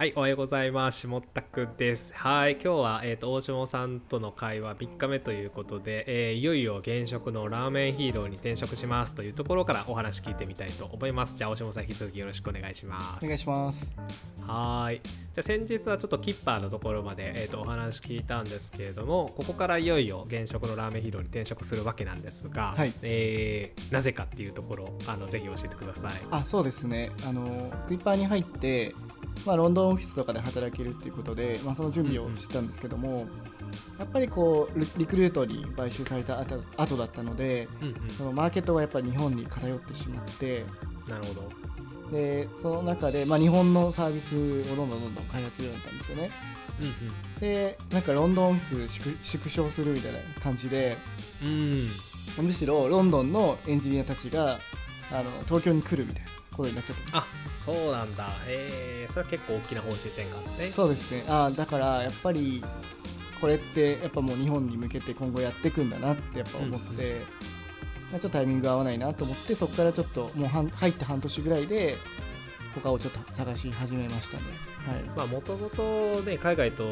はい、おはようございます。下田くです。はい、今日は、えっ、と、大下さんとの会話3日目ということで、えーいよいよ現職のラーメンヒーローに転職しますというところからお話聞いてみたいと思います。じゃあ、大下さん、引き続きよろしくお願いします。お願いします。はーい。じゃあ先日はちょっとキッパーのところまで、えー、とお話聞いたんですけれどもここからいよいよ現職のラーメンヒーローに転職するわけなんですが、はいえーなぜかっていうところあのぜひ教えてください。あ、そうですね。あのクイッパーに入って、まあロンドンオフィスとかで働けるっていうことで、まあその準備をしてたんですけども、やっぱりこうリリクルートに買収された後後だったので、うんうんそのマーケットがやっぱり日本に偏ってしまって、なるほど。でその中でまあ日本のサービスをどんどんどんどん開発するようになったんですよね。うんで、なんかロンドンオフィス縮縮小するみたいな感じで、うん。うんむしろロンドンのエンジニアたちがあの東京に来るみたいなことになっちゃった。あそうなんだ。えー、それは結構大きな方針転換ですね。そうですねあーだからやっぱりこれってやっぱもう日本に向けて今後やっていくんだなってやっぱ思って、うんまあちょっとタイミング合わないなと思ってそこからちょっともう半入って半年ぐらいで他をちょっと探し始めましたね。はい。まあもともとね海外と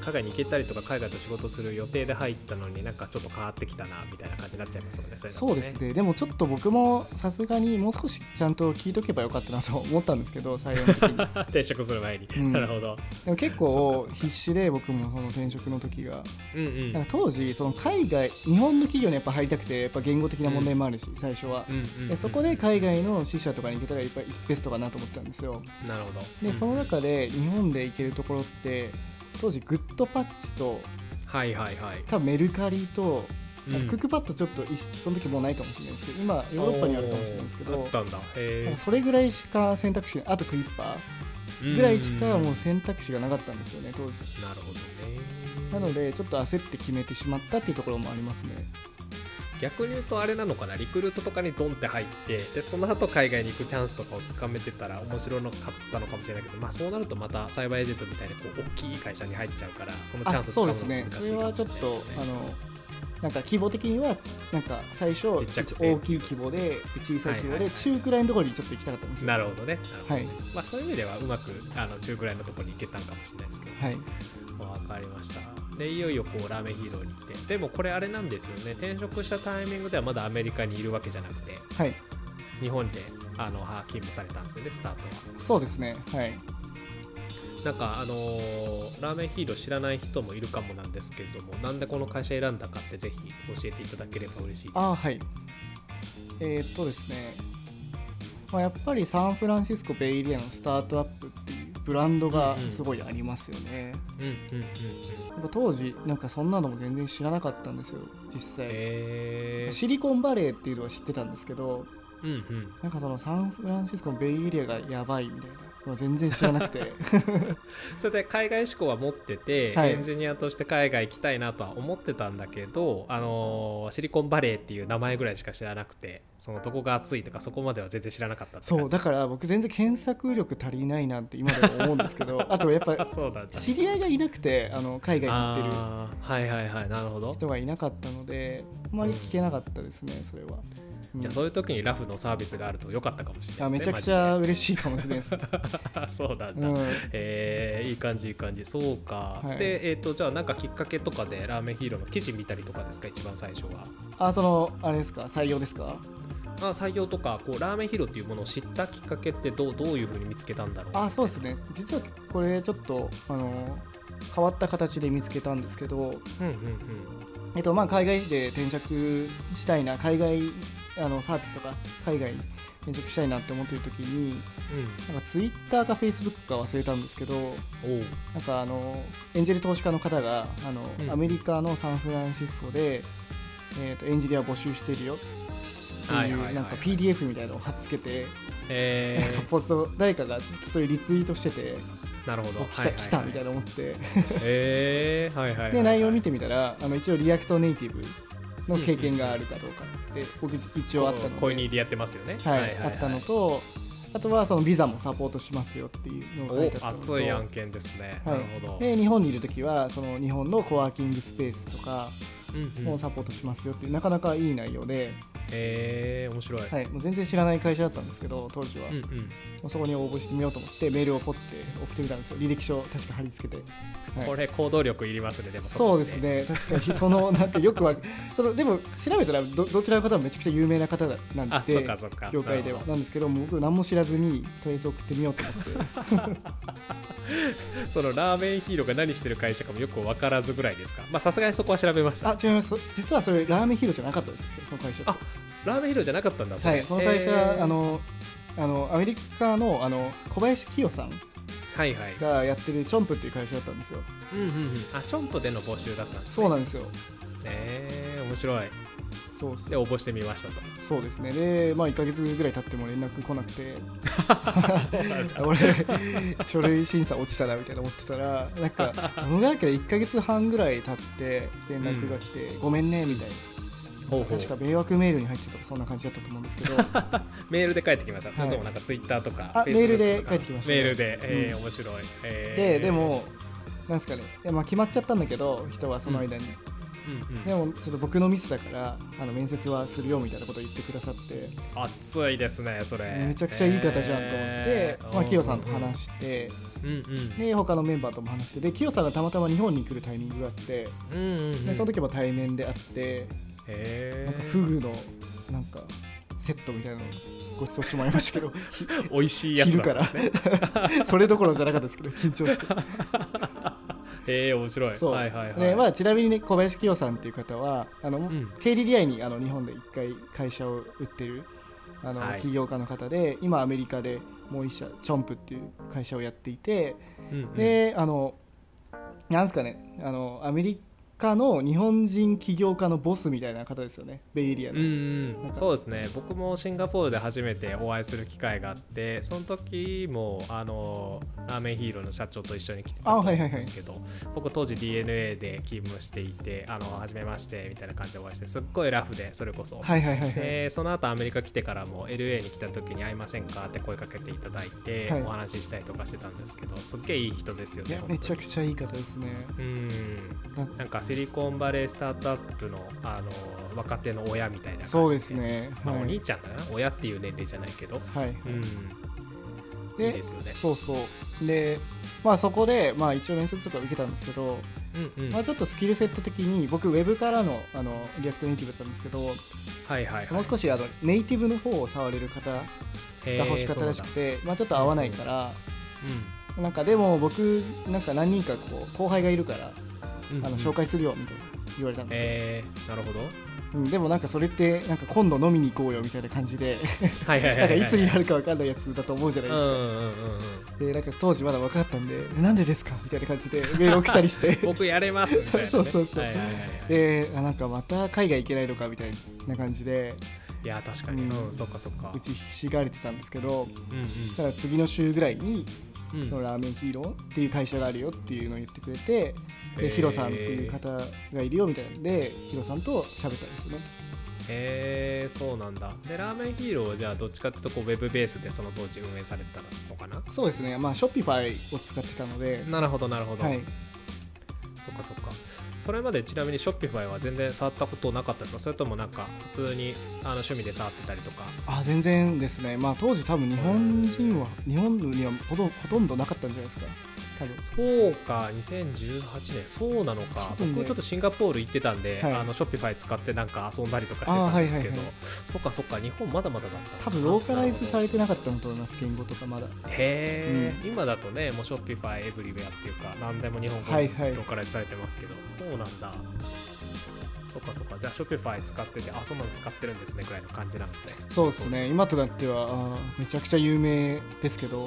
海外に行けたりとか海外と仕事する予定で入ったのになんかちょっと変わってきたなみたいな感じになっちゃいますよね。れだとそうですね。でもちょっと僕もさすがにもう少しちゃんと聞いとけばよかったなと思ったんですけど採用の時に。転職する前に。うん。なるほど。でも結構必死で僕もその転職の時が。うんうん。なんか当時その海外日本の企業にやっぱ入りたくてやっぱ言語的な問題もあるし、最初は、うんうんうんでそこで海外の支社とかに行けたらやっぱりベストかなと思ったんですよなるほど。でその中で日本で行けるところって当時グッドパッチとはいはいはい。多分メルカリとクックパッドちょっといその時もうないかもしれないですけど今ヨーロッパにあるかもしれないですけどあったんだ。それぐらいしか選択肢あとクイッパーぐらいしかもう選択肢がなかったんですよね当時なるほどね。なのでちょっと焦って決めてしまったっていうところもありますね逆に言うとあれなのかな？リクルートとかにドンって入ってでその後海外に行くチャンスとかをつかめてたら面白かったのかもしれないけどまあそうなるとまたサイバーエージェントみたいにこう大きい会社に入っちゃうからそのチャンスつかむの難しいかもしれないですよね。なんか規模的にはなんか最初大きい規模で小さい規模で中くらいのところにちょっと行きたかったんですよ。なるほどね。なるほどねはいまあそういう意味ではうまくあの中くらいのところに行けたのかもしれないですけど。はい。わかりました。でいよいよこうラーメンヒーローに来て。でもこれあれなんですよね。転職したタイミングではまだアメリカにいるわけじゃなくて。はい。日本であのは勤務されたんですよねスタートは。そうですね。はいなんかあのーラーメンヒーロー知らない人もいるかもなんですけれどもなんでこの会社選んだかってぜひ教えていただければ嬉しいです。あはい。えーっとですね、まあ、やっぱりサンフランシスコベイエリアのスタートアップっていうブランドがすごいありますよね、うんうんうんうん。やっぱ当時なんかそんなのも全然知らなかったんですよ実際、へえシリコンバレーっていうのは知ってたんですけどうんうん。なんかそのサンフランシスコのベイエリアがやばいみたいな全然知らなくて。それで海外志向は持ってて、はい。エンジニアとして海外行きたいなとは思ってたんだけど、あのーシリコンバレーっていう名前ぐらいしか知らなくてそのどこが熱いとかそこまでは全然知らなかったそうだから僕全然検索力足りないなって今でも思うんですけど あとやっぱ知り合いがいなくてあの海外に行ってるはいはいはいなるほど。人がいなかったのであまり聞けなかったですねそれは、うん。じゃあそういう時にラフのサービスがあると良かったかもしれないですねあめちゃくちゃ嬉しいかもしれないです、そうなんだ、うん、えーいい感じいい感じ。そうか、はい。でえっ、とじゃあなんかきっかけとかでラーメンヒーローの記事見たりとかですか一番最初は。あそのあれですか？採用ですか？あ採用とかこうラーメンヒーローっていうものを知ったきっかけってどうどういうふうに見つけたんだろうあそうですね。実はこれちょっとあの変わった形で見つけたんですけど、うんうんうんえっとまあ、海外で転職したいな海外あのサービスとか海外に転職したいなって思ってる時になんかツイッターかフェイスブックか忘れたんですけどなんかあのエンジェル投資家の方があの、うん。アメリカのサンフランシスコで、えー、とエンジニア募集してるよ。ってはいうなんか PDF みたいなのを貼っつけて、えなんかポスト誰かがそういうリツイートしてて、ー、なるほど。お来た,、来たみたいなな思って。えー、はいはいはいはい。で内容を見てみたらあの一応 React Native の経験があるかどうかって僕一応あったので、 Coiney でやってますよね。はいあったのとあとはそのビザもサポートしますよっていうのが書いてあおった熱い案件ですね、はい。なるほど。で日本にいる時はその日本のコワーキングスペースとかをサポートしますよっていうなかなかいい内容で、へえ面白い、はい、もう全然知らない会社だったんですけど当時は、もうんうん。うそこに応募してみようと思ってメールをポッて送ってみたんですよ。履歴書を確か貼り付けて、はい。これ行動力いりますねでもそうですね。確かにそのなんかよくはそのでも調べたらどどちらの方もめちゃくちゃ有名な方なんあそっでかそっか。業界では。なんですけど僕何も知らずにとりあえず送ってみようと思って。そのラーメンヒーローが何してる会社かもよく分からずぐらいですか？まあさすがにそこは調べました。あ違います。実はそれラーメンヒーローじゃなかったですその会社あラーメンヒーローじゃなかったんだはい、その会社、あのあのアメリカのあの小林清さんはいはい。がやってるチョンプっていう会社だったんですよ。うんうんうん。あチョンプでの募集だったんですね。そうなんですよ。えー、面白い。そうで応募してみましたと。そうですね。で、まあ1ヶ月ぐらい経っても連絡来なくて、俺書類審査落ちたなみたいな思ってたら、なんか どのだっけ1ヶ月半ぐらい経って連絡が来て、ごめんねみたいな。確か迷惑メールに入ってたとかそんな感じだったと思うんですけど、メールで返ってきました、それともなんかツイッターとかメールで返ってきましたメールで、えーうん面白い、えー。ででもなんですかね、いやまあ決まっちゃったんだけど人はその間に。うん。うんでもちょっと僕のミスだからあの面接はするよみたいなことを言ってくださって。熱いですねそれ。めちゃくちゃいい方じゃんと思って、えー。まあ、キヨさんと話して。うんうん。で他のメンバーとも話してでキヨさんがたまたま日本に来るタイミングがあってうんうんうん。でその時も対面で会ってへなんかーフグのなんかセットみたいなのをご馳走してもらいましたけどひ 美味しいやつ昼から。それどころじゃなかったですけど緊張してえー、面白い。そう、はいはいはい、でまあ、ちなみにね小林清さんっていう方はあの、ん。KDDI にあの日本で一回会社を売ってるあの、はい。起業家の方で今アメリカでもう一社チョンプっていう会社をやっていて、うんうん。であのなんですかねあのアメリカの日本人起業家のボスみたいな方ですよねベイエリアの、うんうん。そうですね。僕もシンガポールで初めてお会いする機会があってその時もあのラーメンヒーローの社長と一緒に来てたんですけど、僕当時 DNA で勤務していてあの初めましてみたいな感じでお会いしてすっごいラフでそれこそ、はいはいはいはい、でその後アメリカ来てからも LA に来た時に会いませんかって声かけていただいて、はい。お話ししたりとかしてたんですけどすっげえいい人ですよねめちゃくちゃいい方ですね。うん。なんかシリコンバレースタートアップのあの若手の親みたいな感じで。そうですね、まあ、はい。お兄ちゃんだな、親っていう年齢じゃないけど、はい。うん、でいいですよね。そうそう。でまあそこで、まあ、一応面接とか受けたんですけど、うんうん、まあ、ちょっとスキルセット的に僕ウェブからのあの React Native だったんですけど、はいはいはい。もう少しあのネイティブの方を触れる方が欲しかったらしくて、まあ、ちょっと合わないから、なんかでも僕なんか何人かこう後輩がいるから、うんうんあの紹介するよみたいな言われたんですよ、えー、なるほど。うん、でもなんかそれってなんか今度飲みに行こうよみたいな感じでなんかはい。いつになるか分かんないやつだと思うじゃないですか、うんうんうんうん。でなんか当時まだ分かったんでなんでですか？みたいな感じで メール送ったりして僕やれますみたいな、ね。そうそうそうであなんかまた海外行けないのかみたいな感じでいや、確かに。うんうん、そっかそっか打。ちひしがれてたんですけどうんそしたら次の週ぐらいにのラーメンヒーローっていう会社があるよっていうのを言ってくれてへー。でヒロさんっていう方がいるよみたいなんでヒロさんと喋ったんですよね。へえー、そうなんだ。で、ラーメンヒーローはじゃあどっちかっていうとこうウェブベースでその当時運営されてたのかな？そうですね。まあショッピファイを使ってたので。なるほどなるほど。はいそっかそっか。それまでちなみにショッピファイは全然触ったことなかったですか？それともなんか普通にあの趣味で触ってたりとか？あ全然ですねまあ当時多分日本人は日本にはほとほとんどなかったんじゃないですか多分。そうか、2018年、そうなのか、僕ちょっとシンガポール行ってたんで、はい。あのショッピファイ使ってなんか遊んだりとかしてたんですけど、はいはいはい。そっかそっか、日本まだまだだった多分ローカライズされれてなかったと思います言語とかまだ。へえ、今だとね、もうショッピファイエブリウェアっていうか、何でも日本語ローカライズされてますけど、そうなんだ。そっかそっか、じゃあショッピファイ使ってて、あ、そんなの使ってるんですねぐらいの感じなんですね。そうですね。今となってはめちゃくちゃ有名ですけど、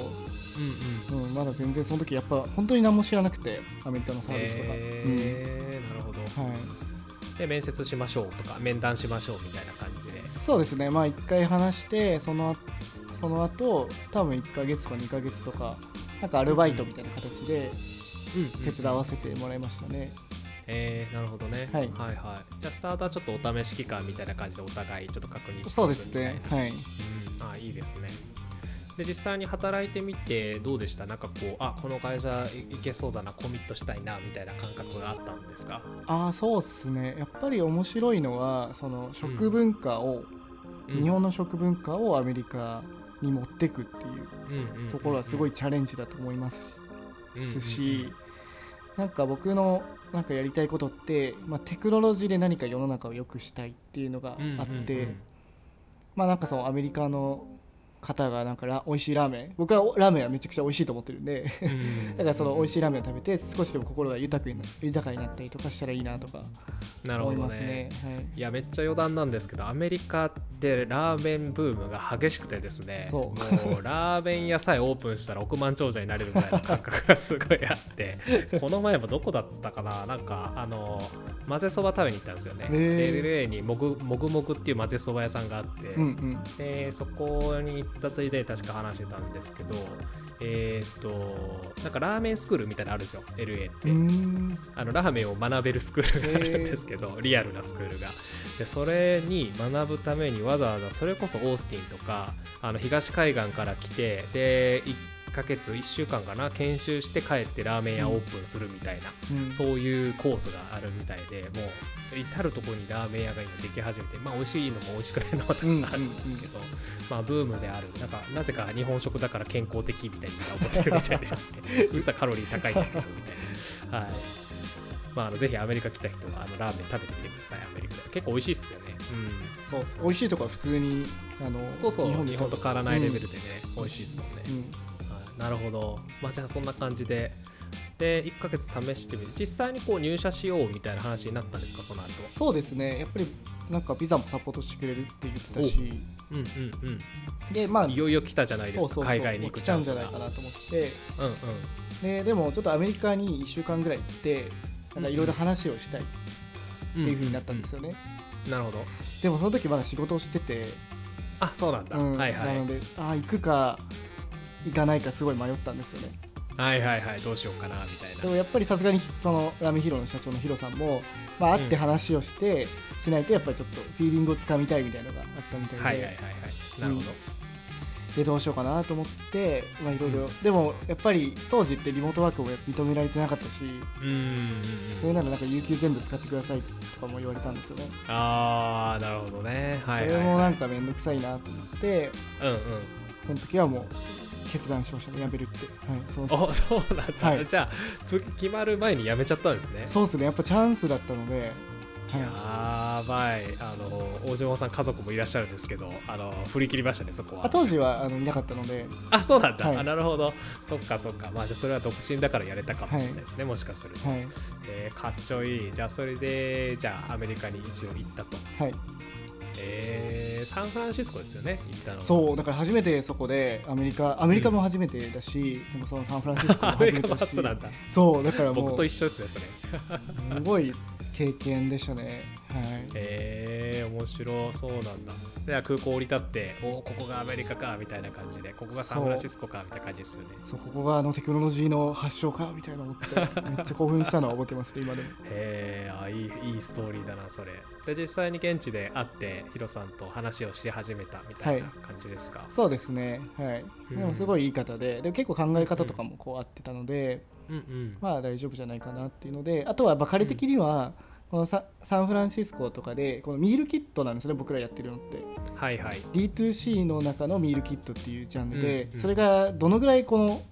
うんうん。うん、まだ全然その時やっぱ本当に何も知らなくてアメリカのサービスとか、へえ、なるほど。うんはい、で、面接しましょうとか、面談しましょうみたいな感じで。そうですね。まあ1回話してそのその後多分1ヶ月か2ヶ月とかなんかアルバイトみたいな形でうんうん。手伝わせてもらいましたね、えー、なるほどね、はい。はいはい。じゃあスタートはちょっとお試し期間みたいな感じでお互いちょっと確認してそうですね。はいうん、あいいですね。で実際に働いてみてどうでした？なんかこうあこの会社いけそうだなコミットしたいなみたいな感覚があったんですか？ああそうっすね。やっぱり面白いのはその食文化を、日本の食文化をアメリカに持ってくっていうところはすごいチャレンジだと思いますしなんか僕のなんかやりたいことって、まあ、テクノロジーで何か世の中を良くしたいっていうのがあって、まあなんかそのアメリカの方がなんかラ美味しいラーメン僕はラーメンはめちゃくちゃ美味しいと思ってるんでだからその美味しいラーメンを食べて少しでも心が豊かにな豊かになったりとかしたらいいなとか思いますね。ねはい、いやめっちゃ余談なんですけどアメリカでラーメンブームが激しくてですねもうラーメン屋さえオープンしたら億万長者になれるぐらいの感覚がすごいあって この前もどこだったかな？なんかあの混ぜそば食べに行ったんですよね。LA にもぐもぐもぐっていう混ぜそば屋さんがあって、うんうん、でそこに行ったついで確か話してたんですけどえっ、となんかラーメンスクールみたいなのあるんですよ LA って。あのラーメンを学べるスクールがあるんですけどリアルなスクールが。でそれに学ぶためにわざわざそれこそオースティンとかあの東海岸から来てで1ヶ月1週間かな研修して帰ってラーメン屋オープンするみたいな、うん、そういうコースがあるみたいでもう至る所にラーメン屋が今でき始めてまあ美味しいのも美味しくないのもたくさんあるんですけど、まあブームであるなんかなぜか日本食だから健康的みたいに思ってるみたいですね実はカロリー高いんだけどみたいな。はい。まあ、あのぜひアメリカ来た人はあのラーメン食べてみてくださいアメリカで。結構美味しいっすよね。うん。そう美味しいとこは普通にあのそうそう。日本日本と変わらないレベルでね、うん、美味しいですもんね、うんなるほど。まあじゃあそんな感じで。で1ヶ月試してみる。実際にこう入社しようみたいな話になったんですかその後そうですね。やっぱりなんかビザもサポートしてくれるって言ってたし。うんうんうん。でまあいよいよ来たじゃないですか。海外に行くチャンスが来ちゃうんじゃないかなと思って。うんうん。ででもちょっとアメリカに1週間ぐらい行ってなんかいろいろ話をしたいっていうふうになったんですよね、なるほど。でもその時まだ仕事をしてて。あそうなんだ、うん、はいはい。なのでああ行くか行かないかすごい迷ったんですよね。はいはいはいどうしようかなみたいな。でもやっぱりさすがにそのラーメンヒーローの社長のヒロさんも、まあ、会って話をして、しないとやっぱりちょっとフィーリングをつかみたいみたいなのがあったみたいで。はいはいはいはい。なるほど、うん、でどうしようかなと思ってまあいろいろ。でもやっぱり当時ってリモートワークも認められてなかったしうんそれならなんか有給全部使ってくださいとかも言われたんですよね。ああなるほどね、はい、それもなんか面倒くさいなと思ってうんうん。その時はもう決断しましたね辞めるって、はい、そう。そうなんだ、はい、じゃあ次決まる前に辞めちゃったんですね。そうですねやっぱチャンスだったのでやばい。あの大島さん家族もいらっしゃるんですけどあの振り切りましたねそこは。当時はあのいなかったので。あそうなんだ、はい、あなるほど。そっかそっか。まあじゃあそれは独身だからやれたかもしれないですね、はい、もしかすると、はい、えー、かっちょいい。じゃあそれでじゃあアメリカに一応行ったと。はい。えー、サンフランシスコですよね行ったのそうだから初めてそこでアメリカアメリカも初めてだし、うん、そのサンフランシスコも初めてだし。そうだ。から僕と一緒ですねそれ。すごい経験でしたね。はい。へえ面白そうなんだ。では空港降り立っておおここがアメリカかみたいな感じでここがサンフランシスコかみたいな感じですよね。そうここがあのテクノロジーの発祥かみたいな思ってめっちゃ興奮したのは覚えてますね今でも。へえあいいいいストーリーだなそれ。で実際に現地で会ってヒロさんと話をし始めたみたいな感じですか、はい、そうですね。はい、でもすごいいい方でで結構考え方とかもこう合ってたので、うんうん、まあ大丈夫じゃないかなっていうのであとはまあ彼的には、うんこのサンフランシスコとかでこのミールキットなんですね僕らやってるのって。はいはい。D2C の中のミールキットっていうジャンルで、うんうん、それがどのぐらいこの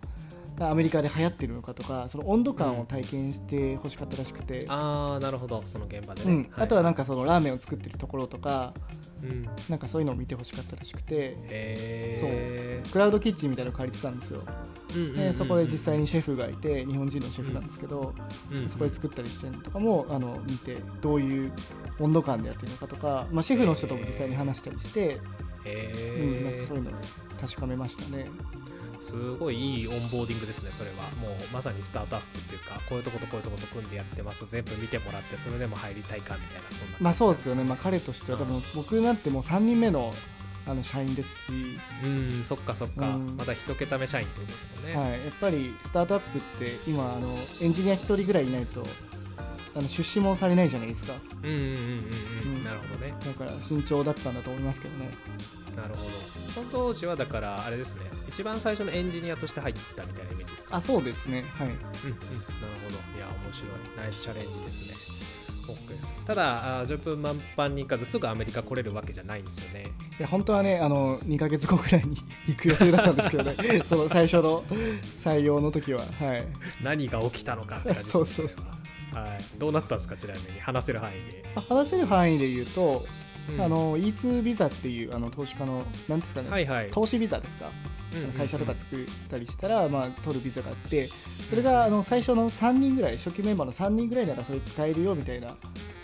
アメリカで流行ってるのかとかその温度感を体験してほしかったらしくて、うん、ああなるほど。その現場でね、うん。あとはなんかそのラーメンを作ってるところとか、うん、なんかそういうのを見てほしかったらしくて。そう。クラウドキッチンみたいなのを借りてたんですよ、でそこで実際にシェフがいて日本人のシェフなんですけど、そこで作ったりしてるのとかもあの見てどういう温度感でやってるのかとか、まあ、シェフの人とも実際に話したりして、うん、なんかそういうのを確かめましたね。すごいいいオンボーディングですねそれは。もうまさにスタートアップっていうかこういうとことこういうとこと組んでやってます。全部見てもらってそれでも入りたいかみたいなそんなまあそうですよね、まあ、彼としては多分僕なんてもう3人目のあの社員ですし。うんそっかそっか、うん、まだ一桁目社員ってことですもんね、はい、やっぱりスタートアップって今あのエンジニア1人ぐらいいないとあの出資もされないじゃないですか。うんうんうんうん、ううん。ん、なるほどね。だから慎重だったんだと思いますけどね。なるほど。その当時はだからあれですね。一番最初のエンジニアとして入ったみたいなイメージですか？あそうですね。はい。うんうん。なるほど。いや面白い。ナイスチャレンジですね。OK ですただあ10分満帆に行かずすぐアメリカ来れるわけじゃないんですよね。いや本当はねあの2ヶ月後くらいに 行く予定だったんですけどね。その最初の採用の時は。はい。何が起きたのかって感じですね。そうそうそう。れははい、どうなったんですかちなみに話せる範囲で、まあ話せる範囲で言うと、うん。あの E2 ビザっていうあの投資家のなんですかね、はいはい。投資ビザですか、うんうんうん。会社とか作ったりしたら、まあ、取るビザがあってそれがあの最初の3人ぐらい初期メンバーの3人ぐらいならそれ使えるよみたいな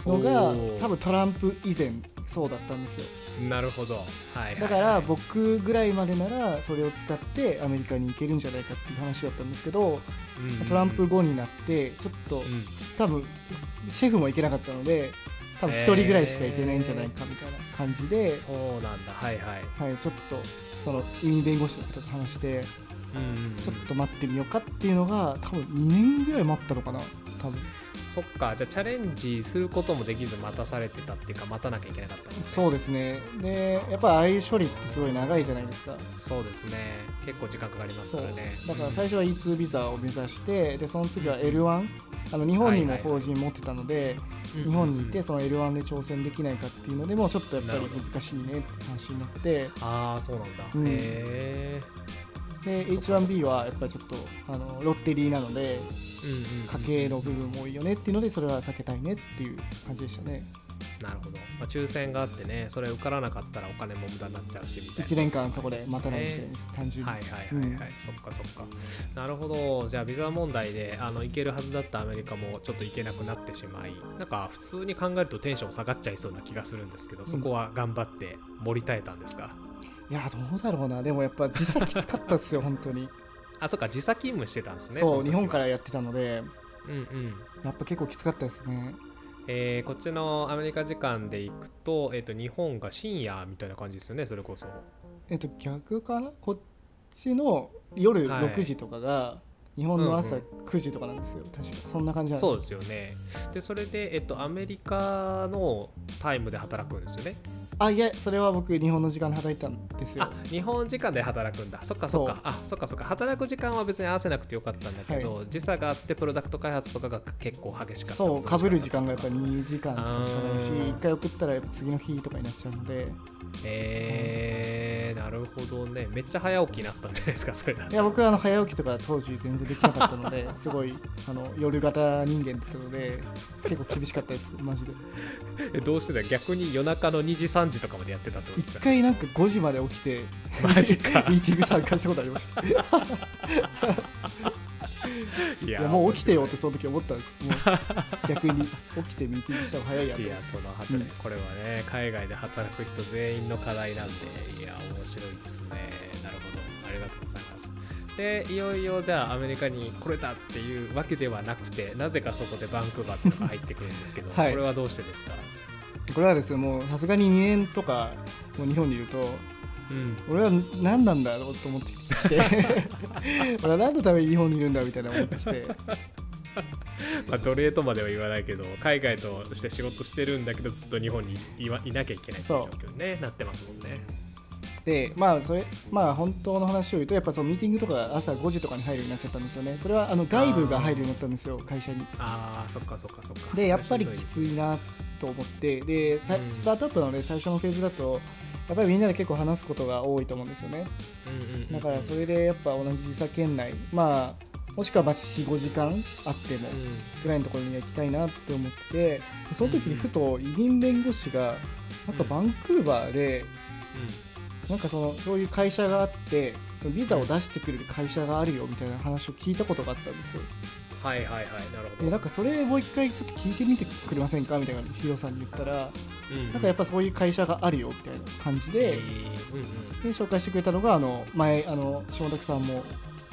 のが多分トランプ以前そうだったんですよ。なるほど、はいはいはい。だから僕ぐらいまでならそれを使ってアメリカに行けるんじゃないかっていう話だったんですけどトランプ後になってちょっとうん。多分シェフも行けなかったので多分1人ぐらいしか行けないんじゃないかみたいな感じで、そうなんだ。はいはい、はい、ちょっとその移民弁護士の方と話してうんちょっと待ってみようかっていうのが多分2年ぐらい待ったのかな多分そっかじゃあチャレンジすることもできず待たされてたっていうか待たなきゃいけなかったんですね。そうですね。でやっぱああいう処理ってすごい長いじゃないですか。そうですね。結構時間かかりますからね。だから最初は E2 ビザを目指してでその次は L1 あの日本にも法人持ってたので、日本に行ってその L1 で挑戦できないかっていうのでもちょっとやっぱり難しいねって話になって。ああそうなんだ、うん。へえで H1B はやっぱりちょっとあのロッテリーなので家計の部分も多いよねっていうのでそれは避けたいねっていう感じでしたね。なるほど、まあ、抽選があってねそれ受からなかったらお金も無駄になっちゃうしみたいな。1年間そこで待たないといけないです単純に、はいはいはいはい、そっかそっか。なるほど。じゃあビザ問題であの行けるはずだったアメリカもちょっと行けなくなってしまいなんか普通に考えるとテンション下がっちゃいそうな気がするんですけどそこは頑張って盛り耐えたんですか、いやどうだろうな。でもやっぱ時差きつかったっすよ本当にあそっか時差勤務してたんですねそう日本からやってたので。うんうん。やっぱ結構きつかったですね。えーこっちのアメリカ時間で行くと,、えー、と日本が深夜みたいな感じですよねそれこそ。えっと逆かな？こっちの夜はい。6時とかが日本の朝うん9時とかなんですよ、確かそんな感じなんですそうですよね。でそれで、えっと、アメリカのタイムで働くんですよねあいやそれは僕日本の時間で働いてたんですよ。あ日本時間で働くんだ。そっかそっか。あそっかそっか。働く時間は別に合わせなくてよかったんだけど、時差があってプロダクト開発とかが結構激しかったそうかぶる時間がやっぱり2時間とかしかないしあー。1回送ったらやっぱ次の日とかになっちゃうので。えー、なるほどね。めっちゃ早起きになったんじゃないですかそれだいや僕はあの早起きとか当時全然できなかったので すごいあの夜型人間だったので結構厳しかったですマジで。えどうしてだ逆に夜中の2時3時とかまでやってたってことです一か回なんか5時まで起きてマジか。ミーティング参加したことありましたいいややもう起きてよってその時思ったんです。もう逆に起きてミーティングした方が早いやといやその働き、うん。これはね海外で働く人全員の課題なんでいや面白いですね。なるほど。ありがとうございます。でいよいよじゃあアメリカに来れたっていうわけではなくてなぜかそこでバンクーバーっていうのが入ってくるんですけど、はい。これはどうしてですか？これはですねもうさすがに2年とかもう日本にいるとうん。俺は何なんだろうと思ってきて 俺は何のために日本にいるんだみたいな思ってきて。まあ、奴隷とまでは言わないけど海外として仕事してるんだけどずっと日本にいわいなきゃいけないっていう状況に、ね、なってますもんね。でまあそれまあ本当の話を言うとやっぱそのミーティングとか朝5時とかに入るようになっちゃったんですよね。それはあの外部が入るようになったんですよ会社に。ああそっかそっかそっか。でやっぱりきついなと思ってでさうん。スタートアップなので最初のフェーズだとやっぱりみんなで結構話すことが多いと思うんですよね。だからそれでやっぱ同じ時差圏内まあもしくはまあ45時間あってもうん。ぐらいのところには行きたいなって思っててその時にふと移民弁護士がなんかバンクーバーでなんかそのそういう会社があってそのビザを出してくれる会社があるよみたいな話を聞いたことがあったんですよはいはいはいなるほど。でなんかそれもう一回ちょっと聞いてみてくれませんか？みたいなヒロさんに言ったらうんなんかやっぱそういう会社があるよみたいな感じで,、えーうんうん。で紹介してくれたのがあの前あの下崎さんも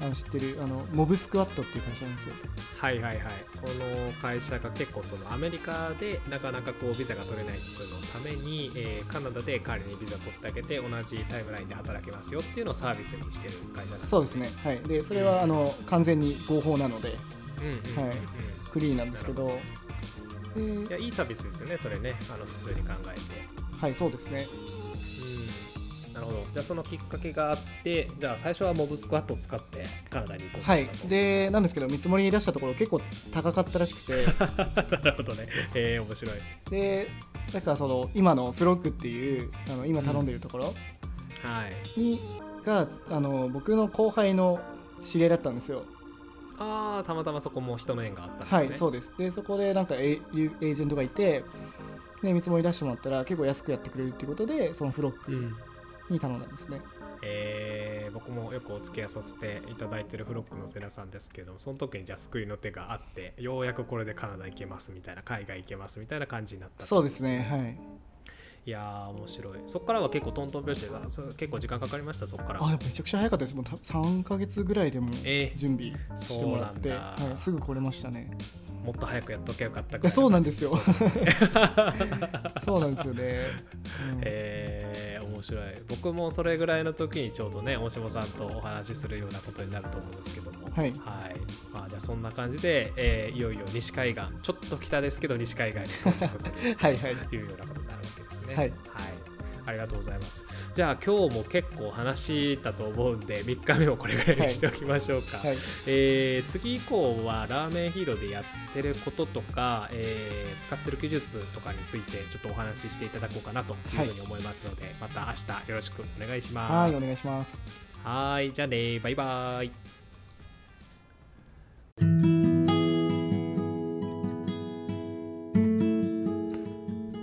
あの知ってるあのモブスクワットっていう会社なんですよ。はいはいはい。この会社が結構そのアメリカでなかなかこうビザが取れない人のために、えーカナダで彼にビザ取ってあげて同じタイムラインで働けますよっていうのをサービスにしてる会社なんですそうですね。はい。でそれはあの完全に合法なのでうんうんうんうん。はい。クリーンなんですけど。でいやいいサービスですよねそれね。あの普通に考えて。はいそうですね。うん。なるほど。じゃあそのきっかけがあってじゃあ最初はモブスクワットを使ってカナダに行こうはいとしたと、でなんですけど見積もりに出したところ結構高かったらしくて。なるほどね。えー、面白い。でだからその今のフロックっていうあの今頼んでるところ。はい。に、があの僕の後輩の知り合いだったんですよああたまたまそこも一面があったんですね。はいそうです。でそこでなんかエエージェントがいてで見積もり出してもらったら結構安くやってくれるっていうことでそのフロックうん。に頼んだんですね、えー僕もよくお付き合いさせていただいてるフロックのセラさんですけどもその時にじゃあ救いの手があってようやくこれでカナダ行けますみたいな海外行けますみたいな感じになったそうですねはいいやー面白い。そこからは結構トントン拍子でそ結構時間かかりましたそこから。あやっぱめちゃくちゃ早かったです。もうた3ヶ月ぐらいでも準備してもらって、そうなんだ。はい、すぐ来れましたね。もっと早くやっときゃよかったいやそうなんですよ。そうなんですよね、うん。えー面白い。僕もそれぐらいの時にちょうどね大下さんとお話しするようなことになると思うんですけども。はい。まあ、じゃあそんな感じで、えーいよいよ西海岸ちょっと北ですけど西海岸に到着する はいはい。というようなことになるわけですねはい。ありがとうございます。じゃあ今日も結構話したと思うんで3日目をこれぐらいにしておきましょうか、はい。えー次以降はラーメンヒーローでやってることとか、えー使ってる技術とかについてちょっとお話ししていただこうかなというふうに思いますので、また明日よろしくお願いします。はいお願いします。はいじゃあねバイバイ。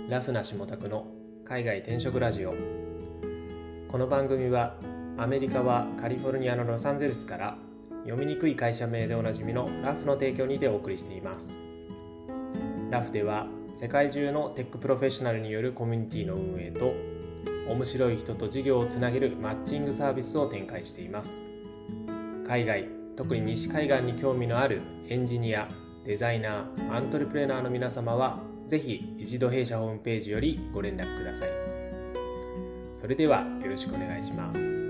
ラフな下宅の海外転職ラジオ。この番組はアメリカはカリフォルニアのロサンゼルスから読みにくい会社名でおなじみの Lraoughの提供にてお送りしています。 Lraoughでは世界中のテックプロフェッショナルによるコミュニティの運営と面白い人と事業をつなげるマッチングサービスを展開しています。海外特に西海岸に興味のあるエンジニアデザイナーアントレプレーナーの皆様はぜひ一度弊社ホームページよりご連絡ください。それではよろしくお願いします。